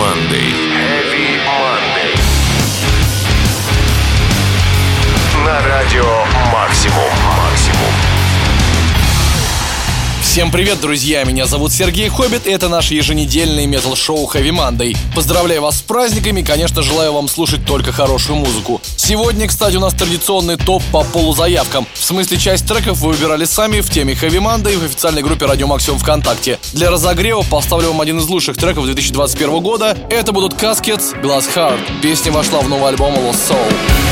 командой. Всем привет, друзья! Меня зовут Сергей Хоббит, и это наш еженедельный метал-шоу Heavy Monday. Поздравляю вас с праздниками и, конечно, желаю вам слушать только хорошую музыку. Сегодня, кстати, у нас традиционный топ по полузаявкам. В смысле, часть треков вы выбирали сами в теме Heavy Monday в официальной группе Радио Максимум ВКонтакте. Для разогрева поставлю вам один из лучших треков 2021 года. Это будут Caskets Glass Heart. Песня вошла в новый альбом Lost Soul.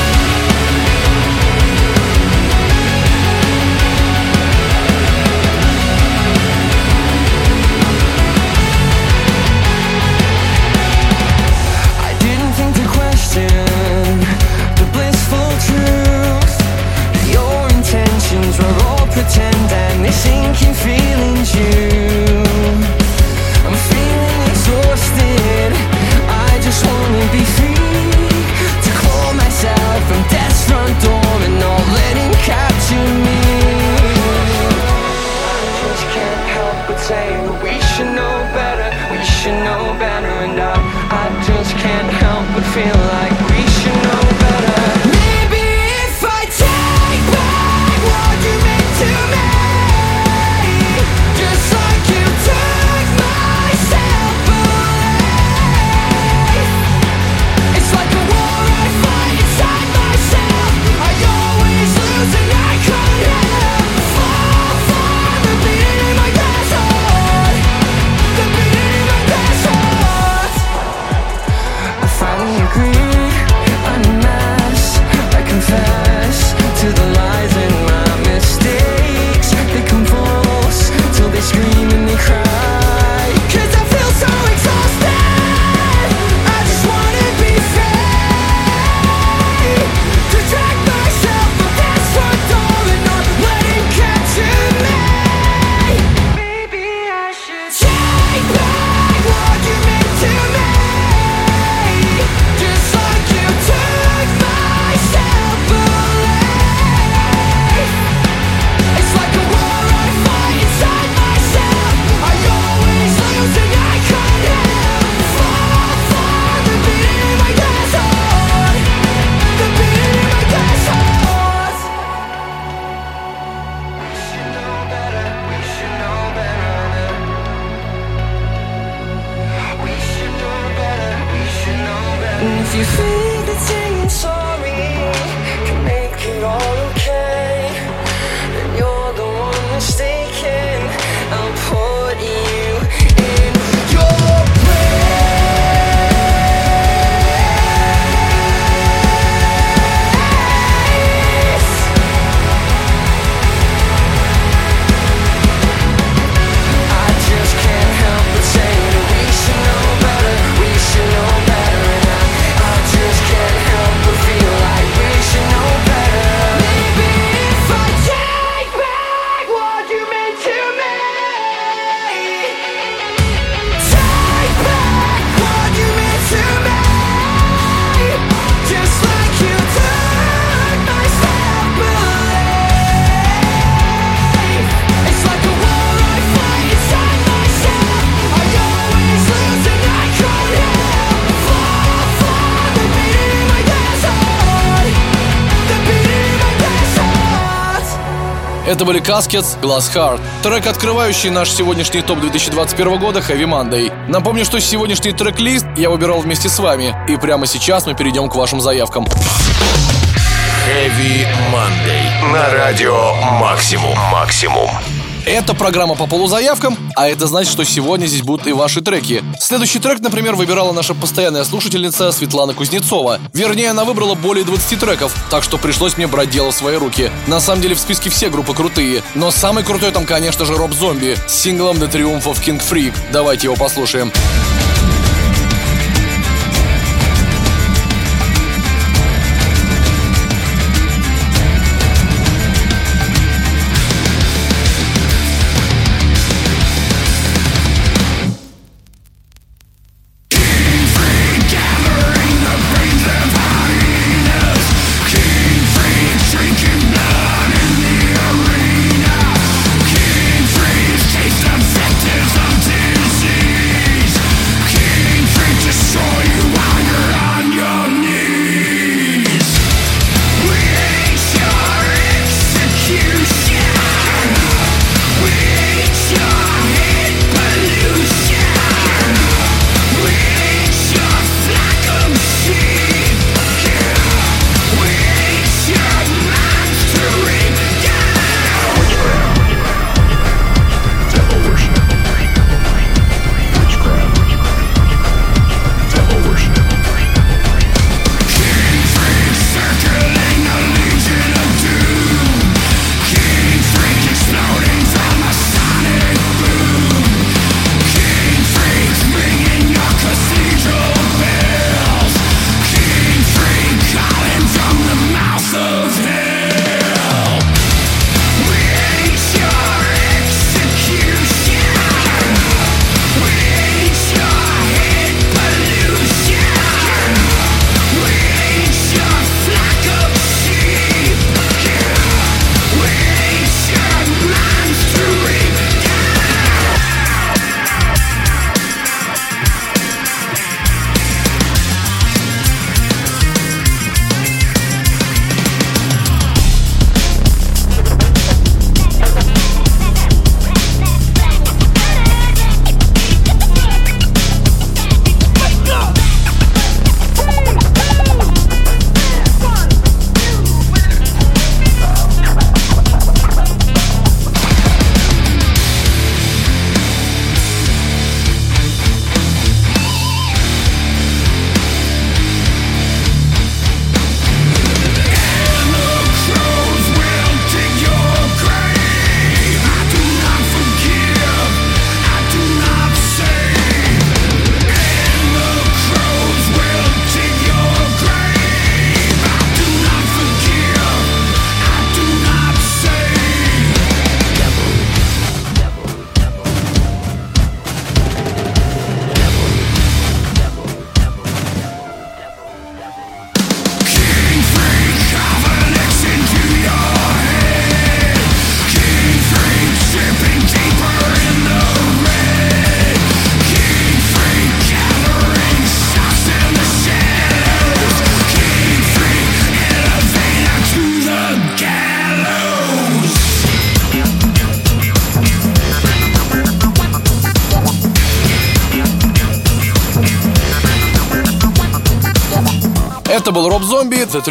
Это были Caskets, Glass Heart. Трек, открывающий наш сегодняшний топ 2021 года Heavy Monday. Напомню, что сегодняшний трек-лист я выбирал вместе с вами. И прямо сейчас мы перейдем к вашим заявкам. Heavy Monday. На радио Максимум. Максимум. Это программа по полузаявкам, а это значит, что сегодня здесь будут и ваши треки. Следующий трек, например, выбирала наша постоянная слушательница Светлана Кузнецова. Вернее, она выбрала более 20 треков, так что пришлось мне брать дело в свои руки. На самом деле в списке все группы крутые, но самый крутой там, конечно же, Роб Зомби с синглом The Triumph of King Freak. Давайте его послушаем. Это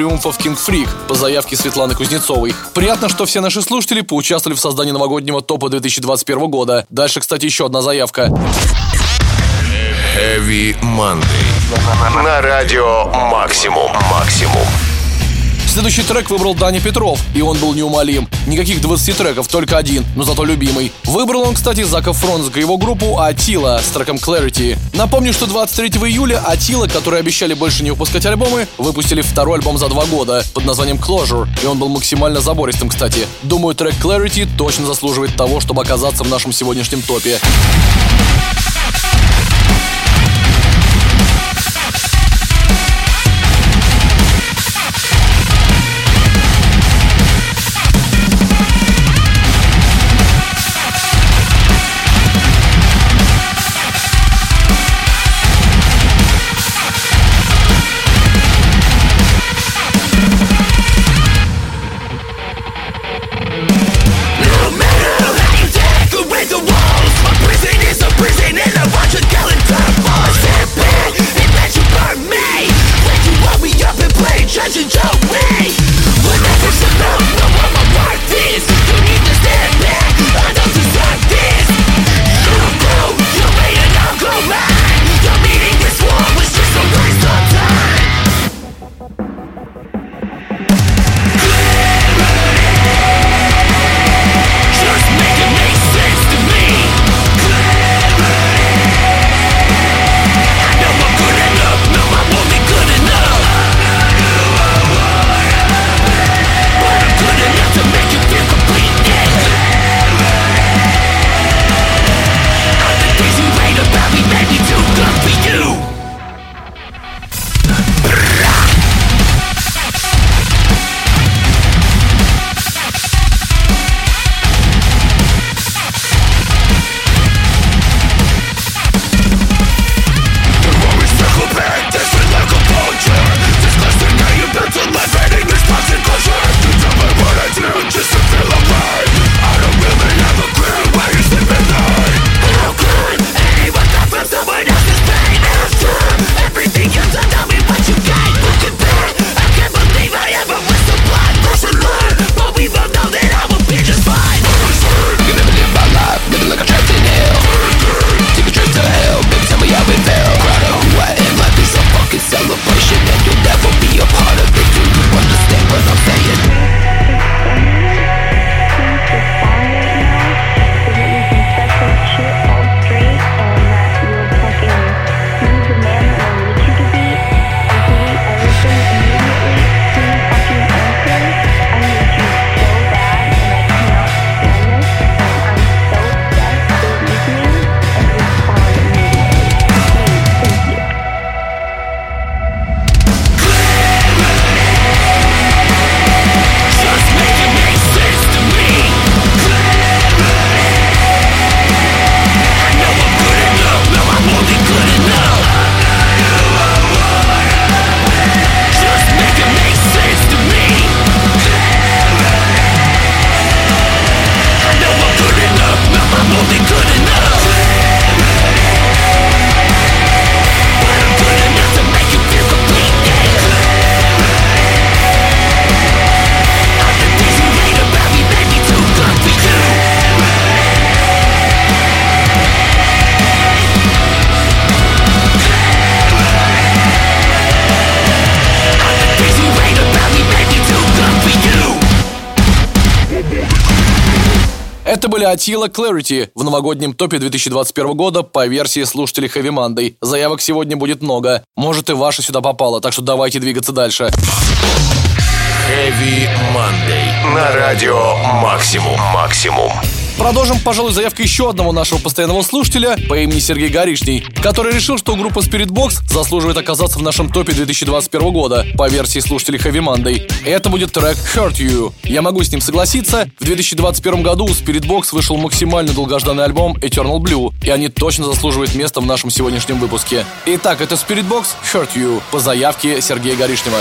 Of King Freak по заявке Светланы Кузнецовой. Приятно, что все наши слушатели поучаствовали в создании новогоднего топа 2021 года. Дальше, кстати, еще одна заявка. Heavy Monday. На радио Максимум. Максимум. Следующий трек выбрал Даня Петров, и он был неумолим. Никаких 20 треков, только один, но зато любимый. Выбрал он, кстати, Зака Фронзга, его группу Атила с треком Clarity. Напомню, что 23 июля Атила, которые обещали больше не выпускать альбомы, выпустили второй альбом за два года под названием Closure, и он был максимально забористым, кстати. Думаю, трек Clarity точно заслуживает того, чтобы оказаться в нашем сегодняшнем топе. Были Атила Clarity в новогоднем топе 2021 года по версии слушателей Heavy Monday. Заявок сегодня будет много. Может и ваша сюда попала, так что давайте двигаться дальше. Heavy Monday. На радио Максимум. Максимум. Продолжим, пожалуй, заявкой еще одного нашего постоянного слушателя по имени Сергей Горишний, который решил, что группа Spirit Box заслуживает оказаться в нашем топе 2021 года по версии слушателей Heavy Monday. Это будет трек Hurt You. Я могу с ним согласиться. В 2021 году у Spirit Box вышел максимально долгожданный альбом Eternal Blue, и они точно заслуживают места в нашем сегодняшнем выпуске. Итак, это Spirit Box Hurt You по заявке Сергея Горишнего.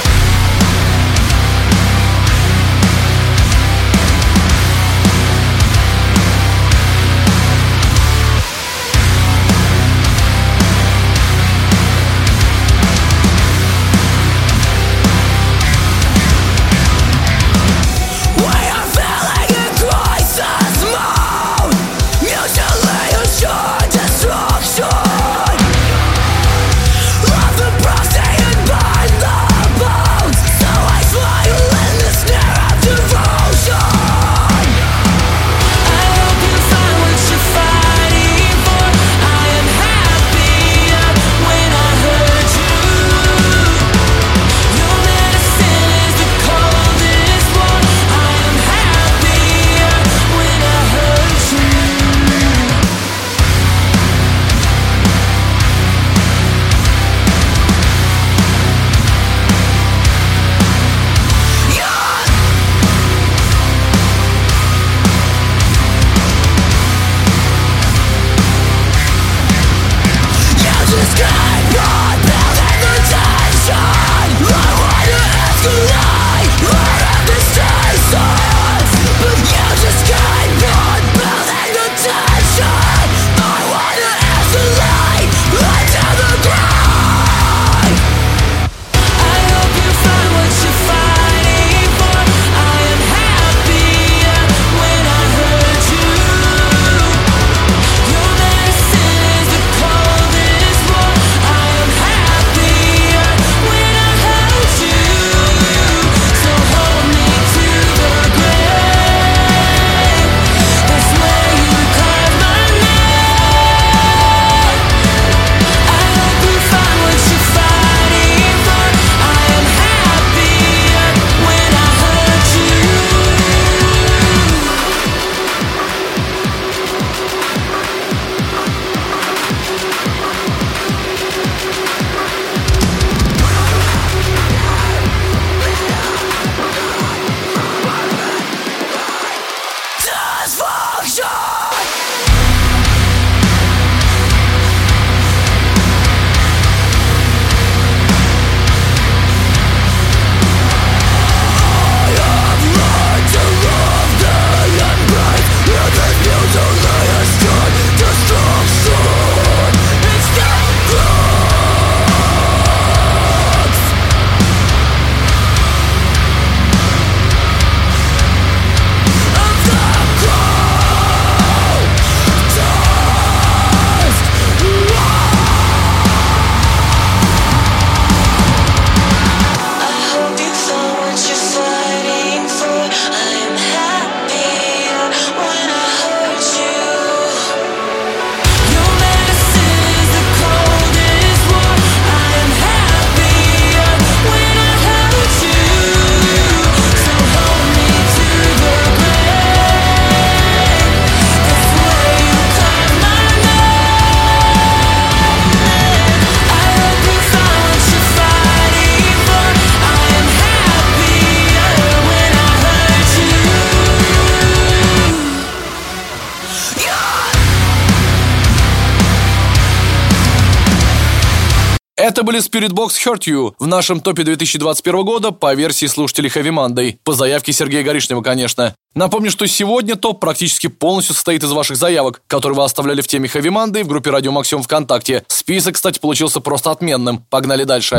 Это были Spirit Box Hurt You в нашем топе 2021 года по версии слушателей Heavy Monday. По заявке Сергея Горишнего, конечно. Напомню, что сегодня топ практически полностью состоит из ваших заявок, которые вы оставляли в теме Heavy Monday в группе Радио Максимум ВКонтакте. Список, кстати, получился просто отменным. Погнали дальше.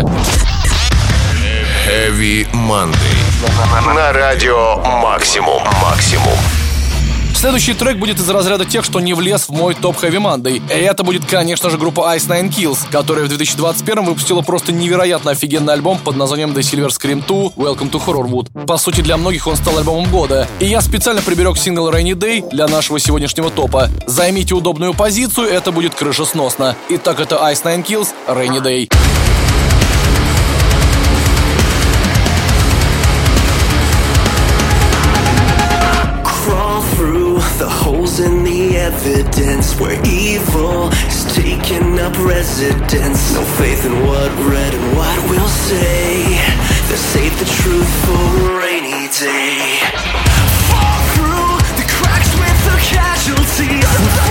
Heavy Monday. На радио Максимум. Максимум. Следующий трек будет из разряда тех, что не влез в мой топ Heavy Monday. И это будет, конечно же, группа Ice Nine Kills, которая в 2021 выпустила просто невероятно офигенный альбом под названием The Silver Scream 2 Welcome to Horrorwood. По сути, для многих он стал альбомом года. И я специально приберег сингл Rainy Day для нашего сегодняшнего топа. Займите удобную позицию, это будет крышесносно. Итак, это Ice Nine Kills, Rainy Day. Evidence where evil is taking up residence. No faith in what red and white will say. They save the truth for a rainy day. Fall through the cracks with the casualties.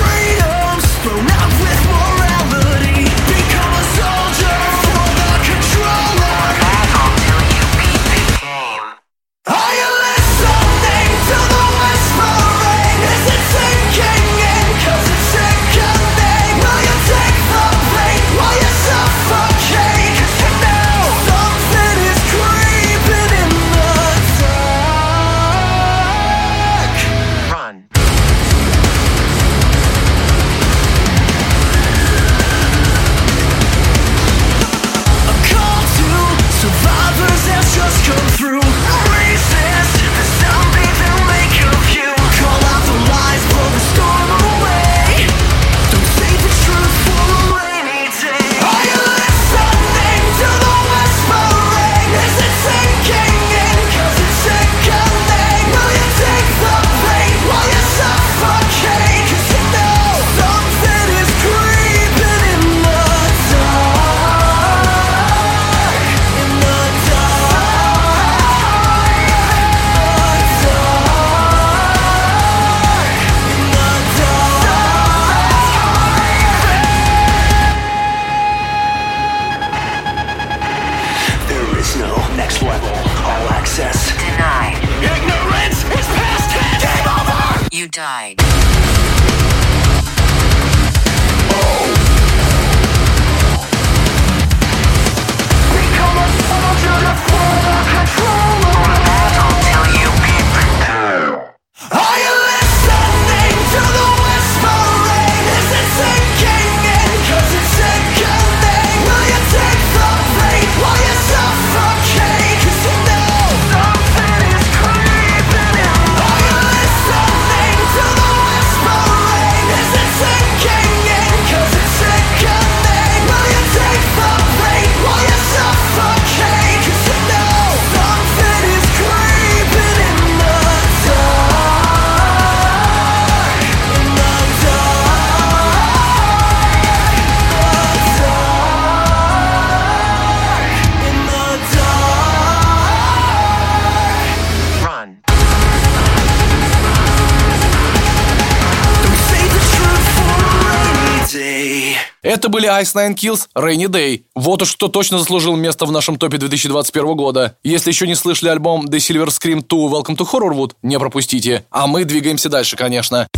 Были Ice Nine Kills, Rainy Day. Вот уж кто точно заслужил место в нашем топе 2021 года. Если еще не слышали альбом The Silver Scream 2 Welcome to Horrorwood, не пропустите. А мы двигаемся дальше, конечно.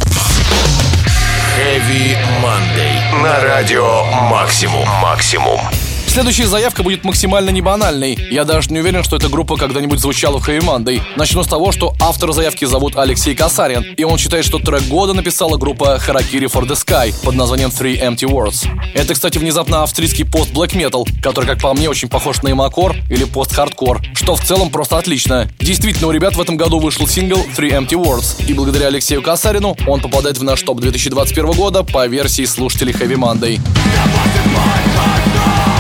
Heavy Monday. На радио Максимум. Максимум. Следующая заявка будет максимально не банальной. Я даже не уверен, что эта группа когда-нибудь звучала в Heavy Monday. Начну с того, что автор заявки зовут Алексей Касарин, и он считает, что трек года написала группа Harakiri for the Sky под названием Three Empty Words. Это, кстати, внезапно австрийский пост-блэк метал, который, как по мне, очень похож на имакор или пост-хардкор, что в целом просто отлично. Действительно, у ребят в этом году вышел сингл Three Empty Words, и благодаря Алексею Касарину он попадает в наш топ 2021 года по версии слушателей Heavy Monday. Are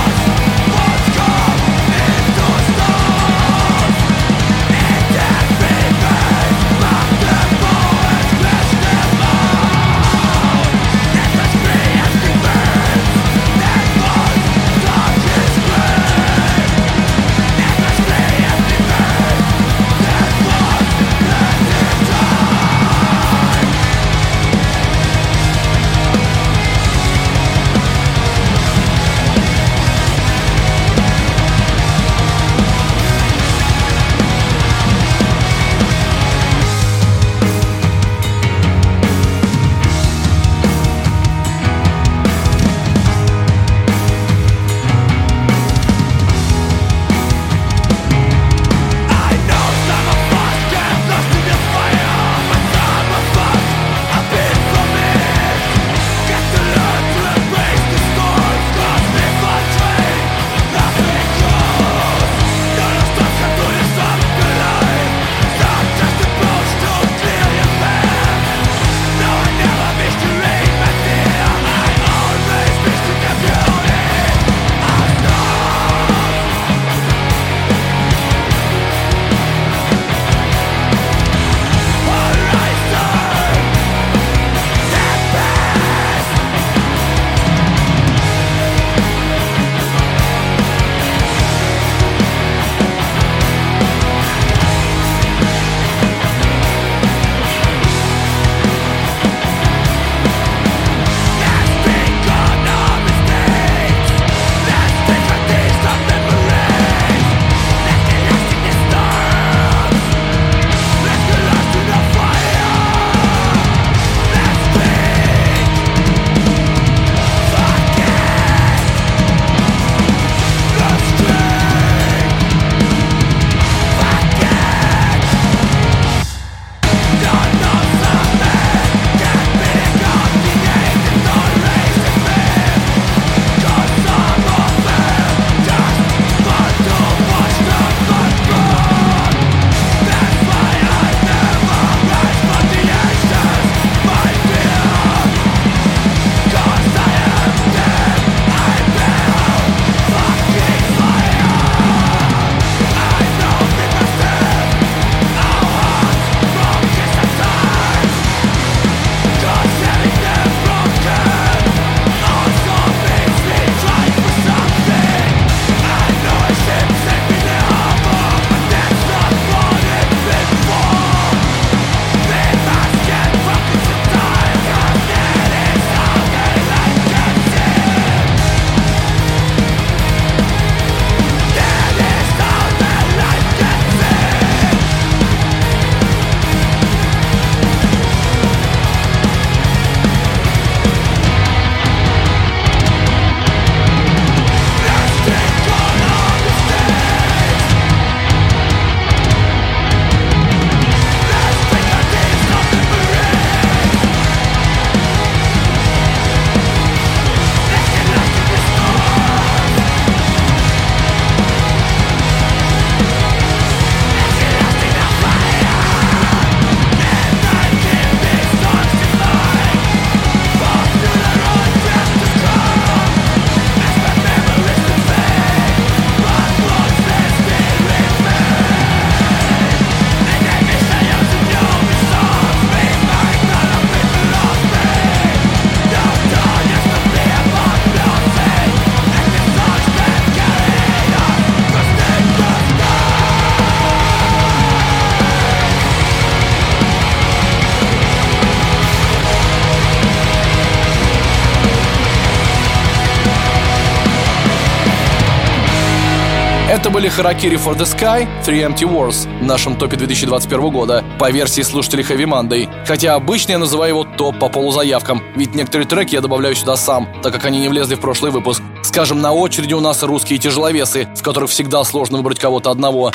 были Харакири for the Sky, Three Empty Wars в нашем топе 2021 года по версии слушателей Heavy Monday. Хотя обычно я называю его топ по полузаявкам, ведь некоторые треки я добавляю сюда сам, так как они не влезли в прошлый выпуск. Скажем, на очереди у нас русские тяжеловесы, в которых всегда сложно выбрать кого-то одного.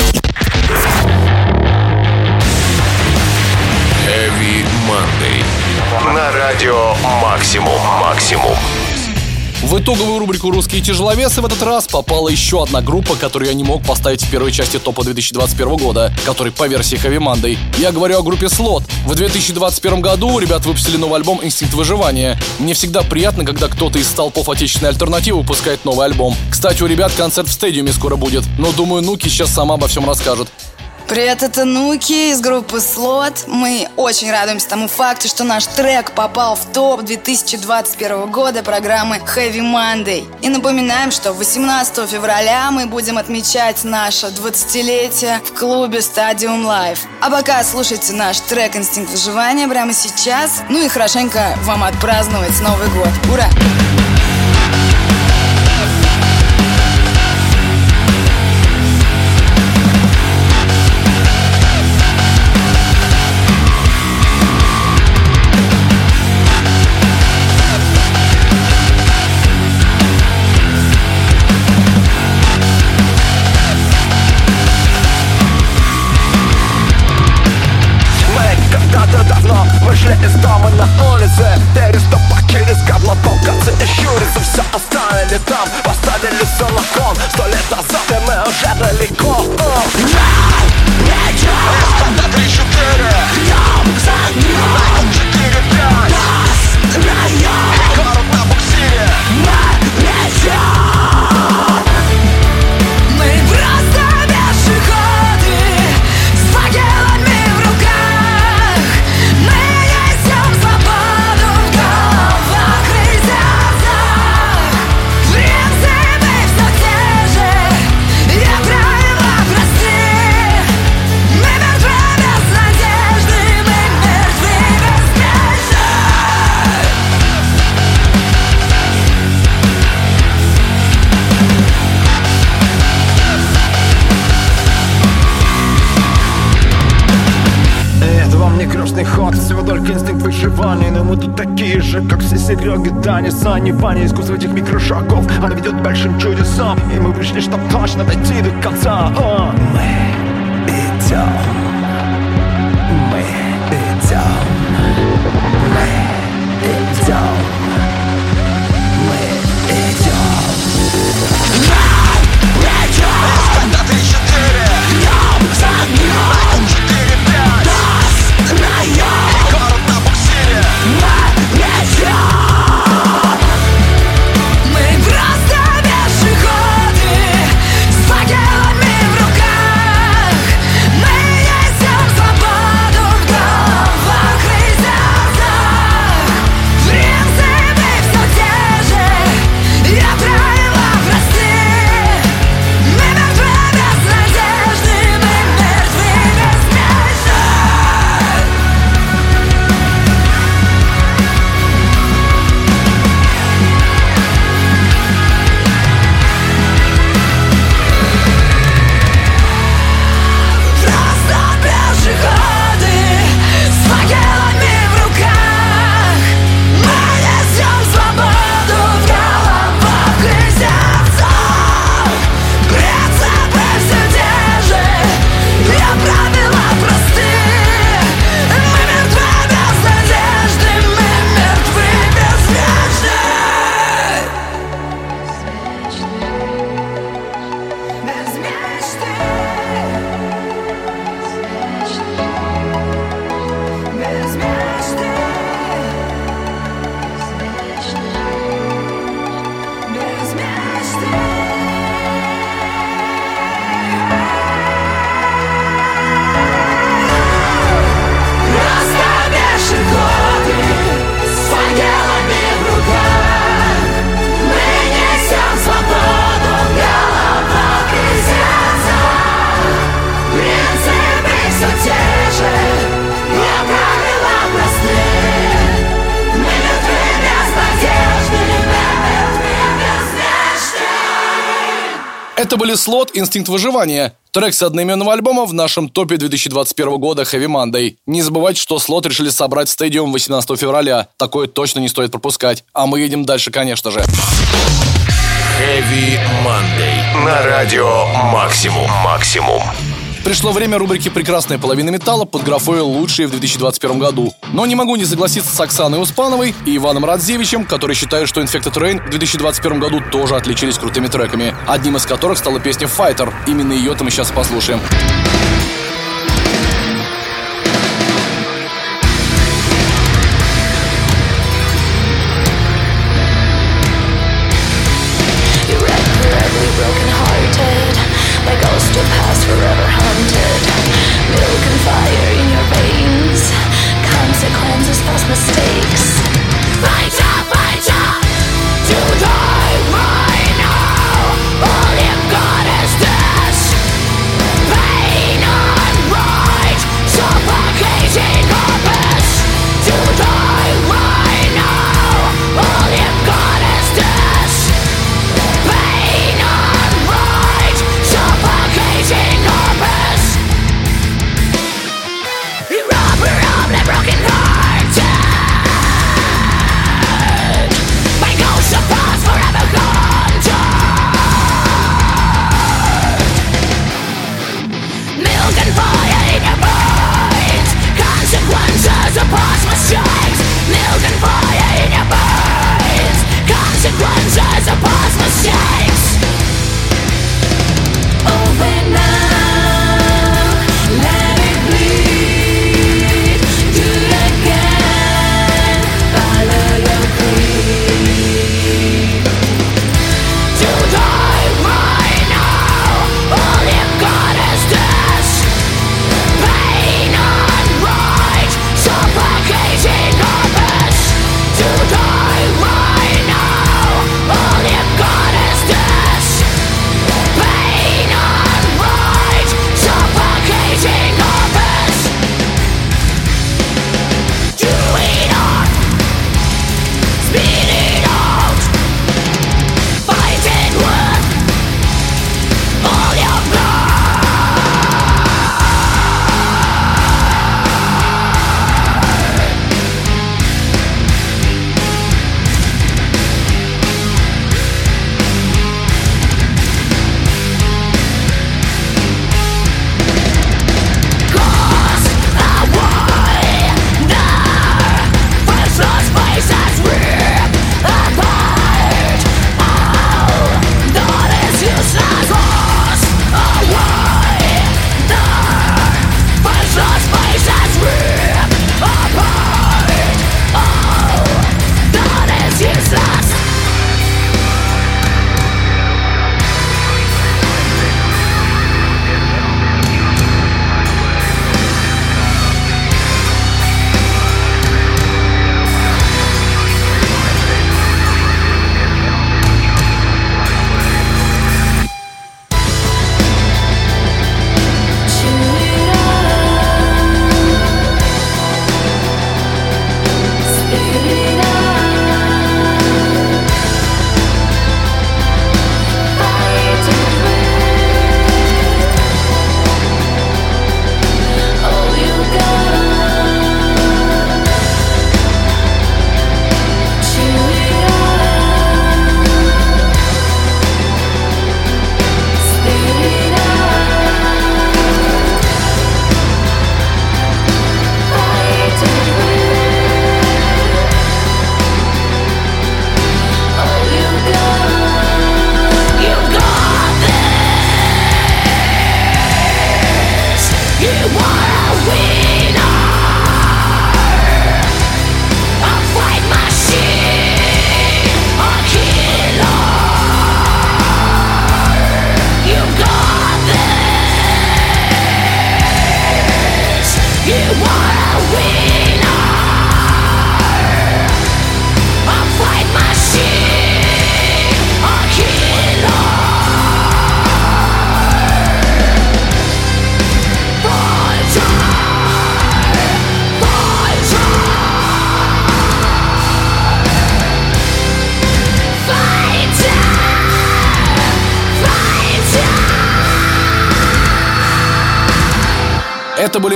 Heavy Monday. На радио Максимум. В итоговую рубрику «Русские тяжеловесы» в этот раз попала еще одна группа, которую я не мог поставить в первой части топа 2021 года, который по версии Heavy Monday. Я говорю о группе Slot. В 2021 году ребят выпустили новый альбом «Инстинкт выживания». Мне всегда приятно, когда кто-то из столпов отечественной альтернативы выпускает новый альбом. Кстати, у ребят концерт в стадиуме скоро будет, но думаю, Нуки сейчас сама обо всем расскажет. Привет, это Нуки из группы Слот. Мы очень радуемся тому факту, что наш трек попал в топ 2021 года программы Heavy Monday. И напоминаем, что 18 февраля мы будем отмечать наше 20-летие в клубе Stadium Live. А пока слушайте наш трек «Инстинкт выживания» прямо сейчас. Ну и хорошенько вам отпраздновать Новый год. Ура! Сереги, Дани, Сани, Ваня Искусство этих микрошагов. Она ведет большим чудесам И мы вышли, чтоб точно дойти до конца. А. Мы идем Были слот «Инстинкт выживания». Трек с одноименного альбома в нашем топе 2021 года Heavy Monday. Не забывайте, что слот решили собрать в стадиум 18 февраля. Такое точно не стоит пропускать. А мы едем дальше, конечно же. Heavy Monday. На радио Максимум. Максимум. Пришло время рубрики «Прекрасная половина металла» под графой «Лучшие в 2021 году». Но не могу не согласиться с Оксаной Успановой и Иваном Радзевичем, которые считают, что Infected Rain в 2021 году тоже отличились крутыми треками, одним из которых стала песня «Fighter». Именно ее-то мы сейчас послушаем. mistake.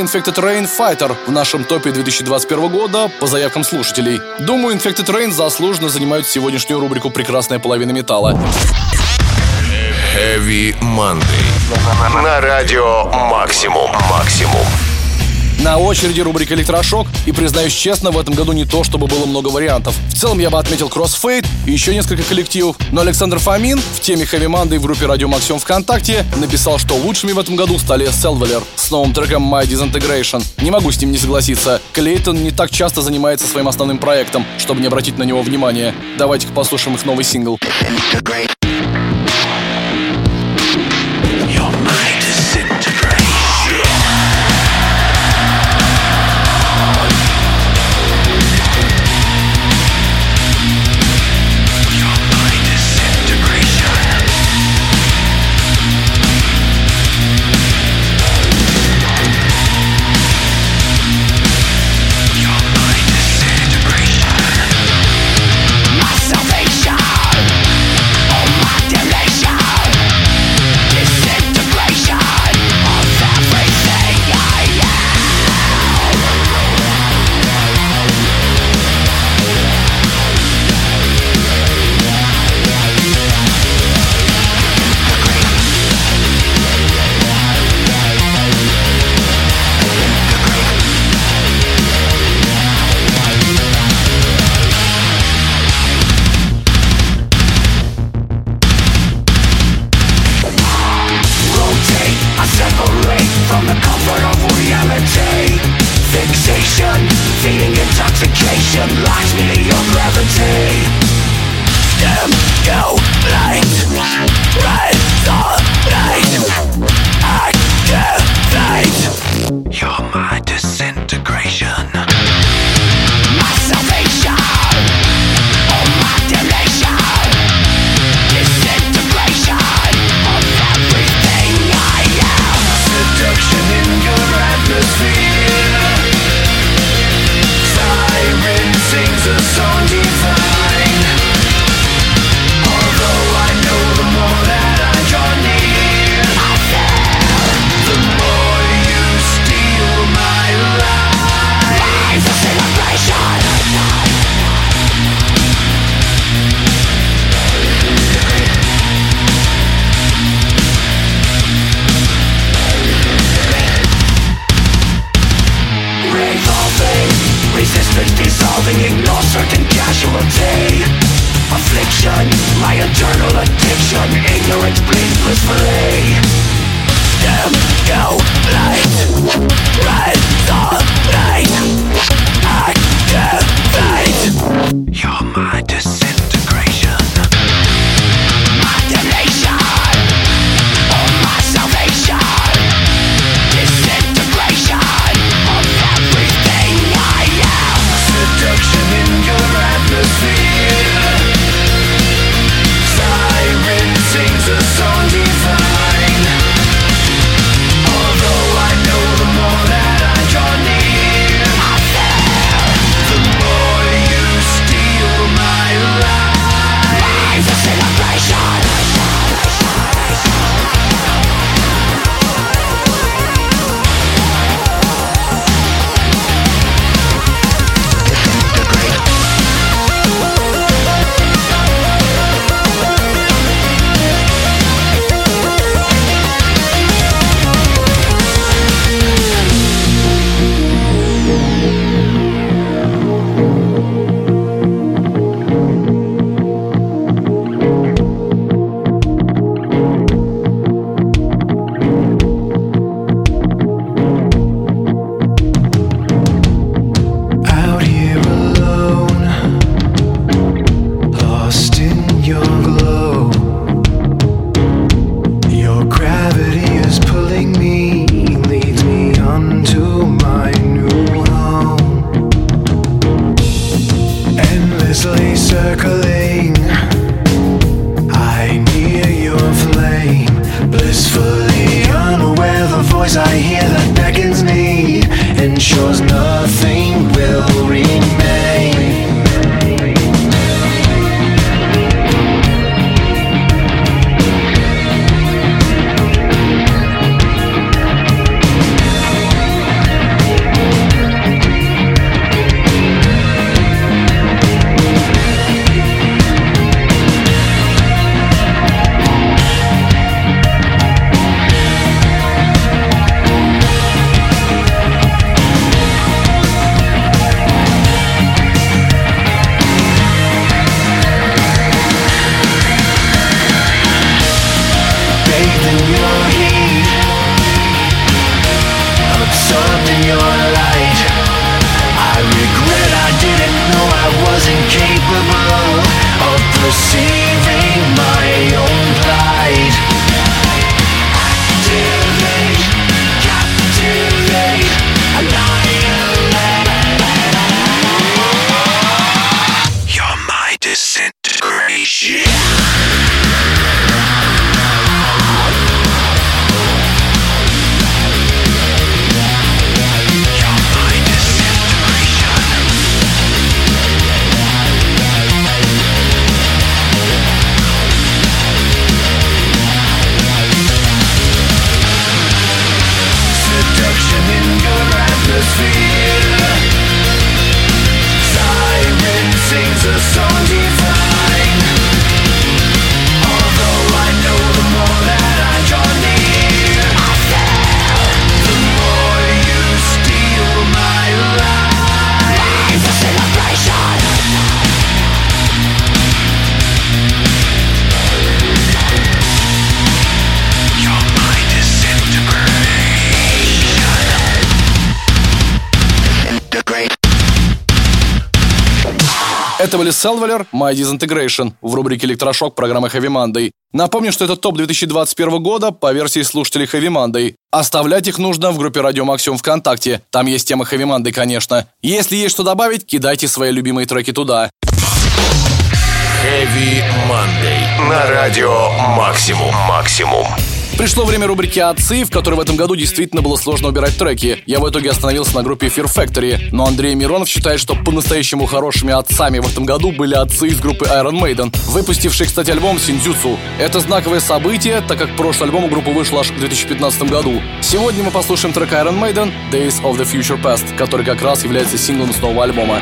Infected Rain Fighter в нашем топе 2021 года по заявкам слушателей. Думаю, Infected Rain заслуженно занимают сегодняшнюю рубрику «Прекрасная половина металла». Heavy Monday. На радио Максимум. Максимум. На очереди рубрика «Электрошок», и, признаюсь честно, в этом году не то, чтобы было много вариантов. В целом я бы отметил Crossfade и еще несколько коллективов, но Александр Фомин в теме Monday в группе «Радио Максимум ВКонтакте» написал, что лучшими в этом году стали Селвелер с новым треком My Disintegration. Не могу с ним не согласиться. Клейтон не так часто занимается своим основным проектом, чтобы не обратить на него внимания. Давайте-ка послушаем их новый сингл. Это были Selvaler, My Disintegration в рубрике «Электрошок» программы Heavy Monday. Напомню, что это топ 2021 года по версии слушателей Heavy Monday. Оставлять их нужно в группе Радио Максимум ВКонтакте. Там есть тема Heavy Monday, конечно. Если есть что добавить, кидайте свои любимые треки туда. Heavy Monday. На радио Максимум. Максимум. Пришло время рубрики «Отцы», в которой в этом году действительно было сложно убирать треки. Я в итоге остановился на группе Fear Factory, но Андрей Миронов считает, что по-настоящему хорошими отцами в этом году были отцы из группы Iron Maiden, выпустившие, кстати, альбом «Синдзюцу». Это знаковое событие, так как прошлый альбом у группы вышел аж в 2015 году. Сегодня мы послушаем трек Iron Maiden «Days of the Future Past», который как раз является синглом с нового альбома.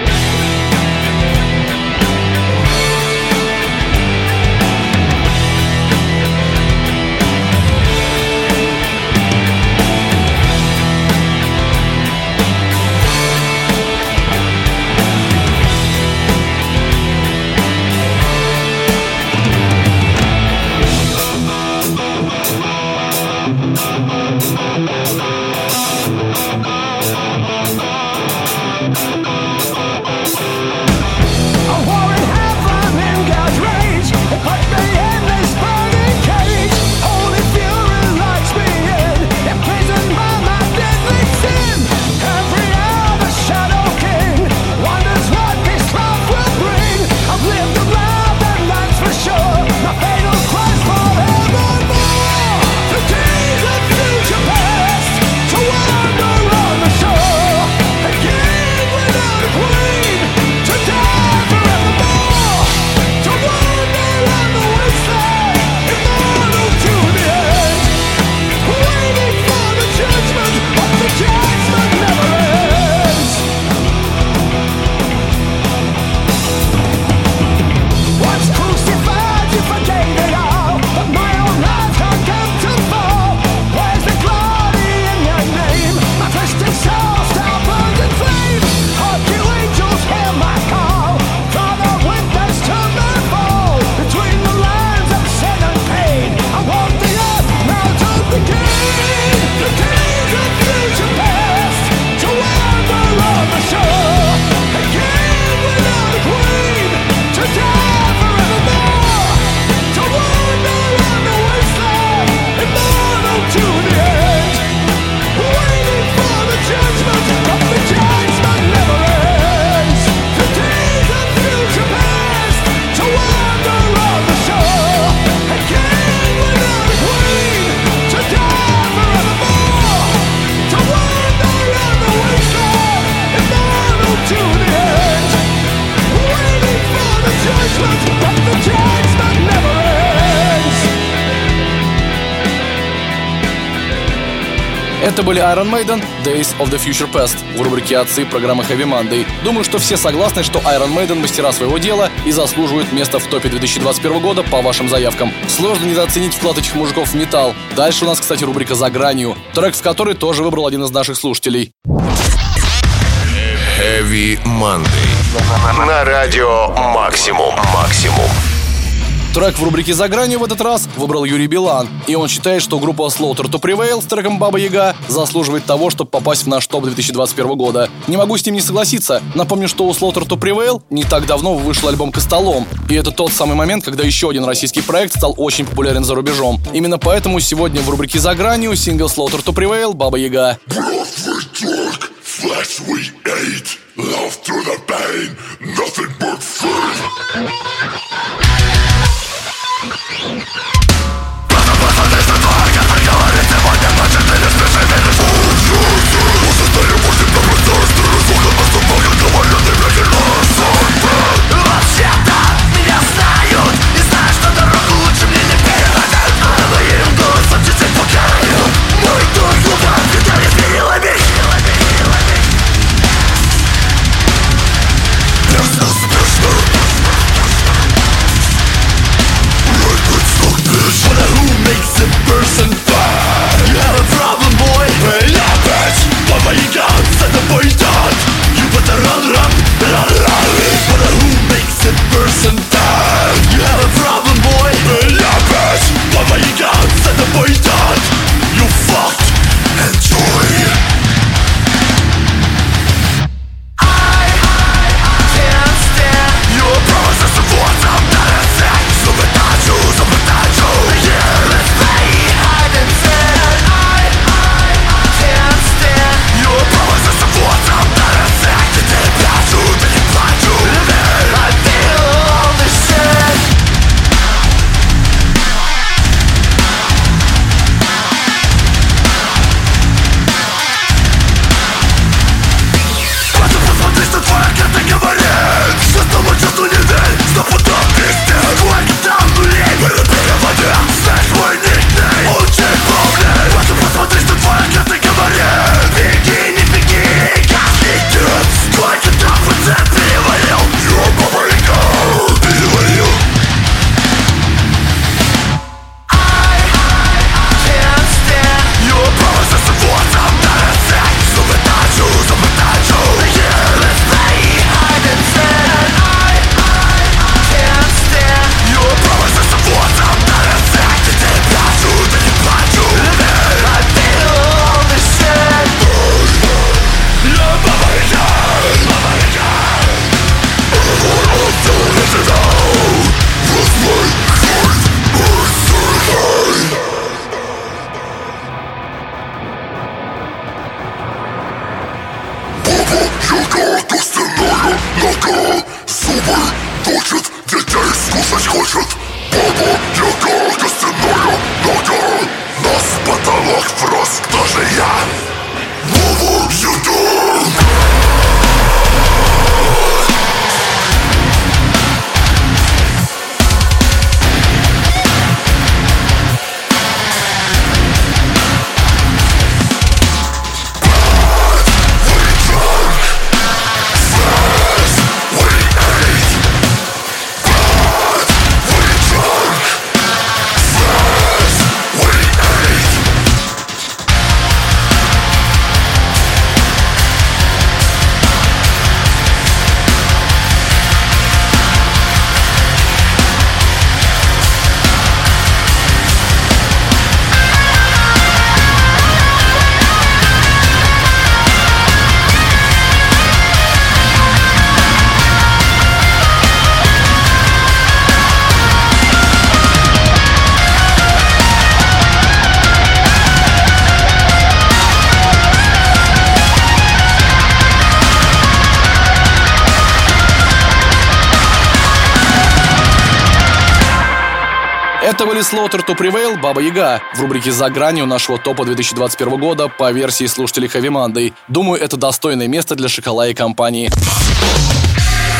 Были Iron Maiden, Days of the Future Past в рубрике «Отцы» программы Heavy Monday. Думаю, что все согласны, что Iron Maiden мастера своего дела и заслуживают места в топе 2021 года по вашим заявкам. Сложно недооценить вклад этих мужиков в металл. Дальше у нас, кстати, рубрика «За гранью», трек в которой тоже выбрал один из наших слушателей. Heavy Monday. На радио Максимум. Максимум. Трек в рубрике «За гранью» в этот раз выбрал Юрий Билан. И он считает, что группа Slaughter to Prevail с треком «Баба Яга» заслуживает того, чтобы попасть в наш топ 2021 года. Не могу с ним не согласиться. Напомню, что у Slaughter to Prevail не так давно вышел альбом «Костолом». И это тот самый момент, когда еще один российский проект стал очень популярен за рубежом. Именно поэтому сегодня в рубрике «За гранью» сингл Slaughter to Prevail «Баба Яга». Flesh we ate, love through the pain, nothing but food. Это были Slaughter to Баба Яга в рубрике «За гранью» нашего топа 2021 года по версии слушателей Heavy Monday. Думаю, это достойное место для Шокола и компании.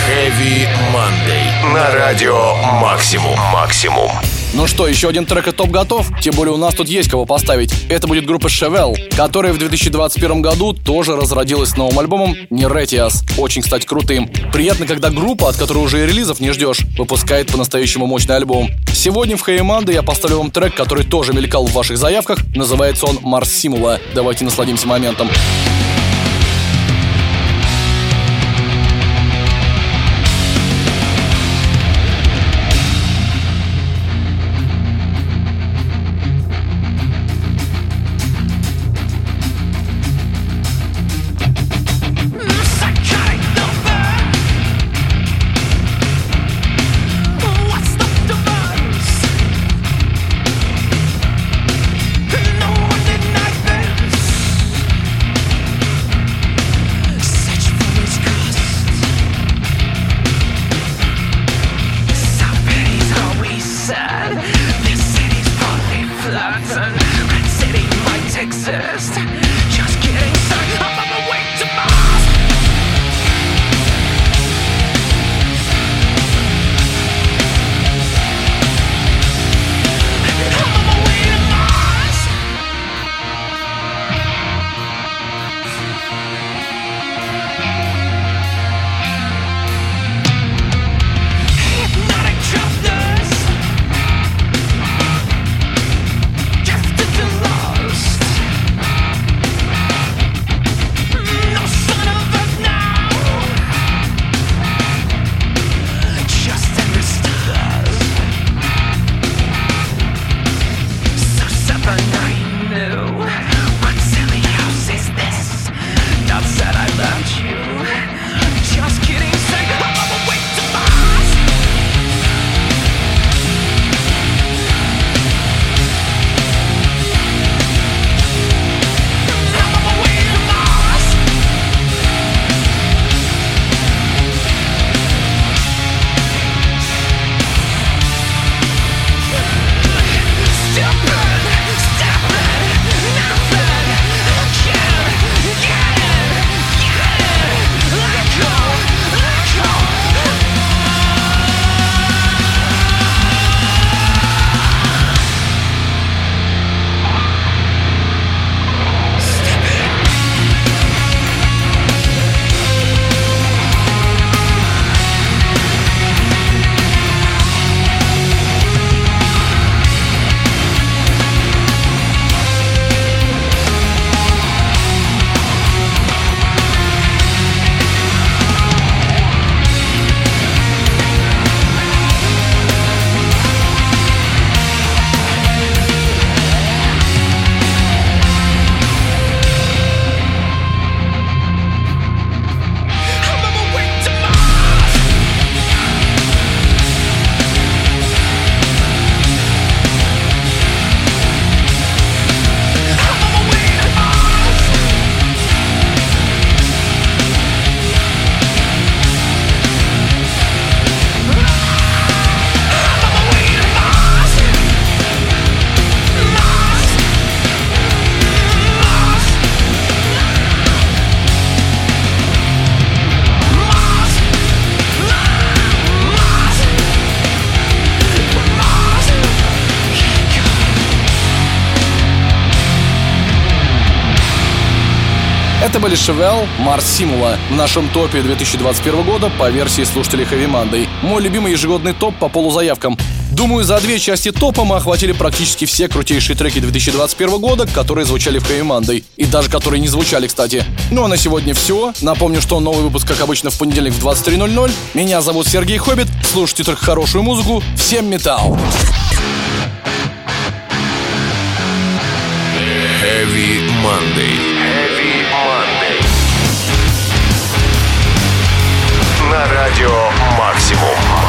Heavy Monday. На радио Максимум. Максимум. Ну что, еще один трек и топ готов? Тем более у нас тут есть кого поставить. Это будет группа Chevelle, которая в 2021 году тоже разродилась новым альбомом Neretias. Очень, кстати, крутым. Приятно, когда группа, от которой уже и релизов не ждешь, выпускает по-настоящему мощный альбом. Сегодня в Хейманде я поставлю вам трек, который тоже мелькал в ваших заявках. Называется он Марс Симула. Давайте насладимся моментом. No были Шевел, Марс Симула в нашем топе 2021 года по версии слушателей Хэви Мандай. Мой любимый ежегодный топ по полузаявкам. Думаю, за две части топа мы охватили практически все крутейшие треки 2021 года, которые звучали в Хэви Мандай. И даже которые не звучали, кстати. Ну а на сегодня все. Напомню, что новый выпуск, как обычно, в понедельник в 23.00. Меня зовут Сергей Хоббит. Слушайте только хорошую музыку. Всем металл! Heavy Monday. на радио «Максимум».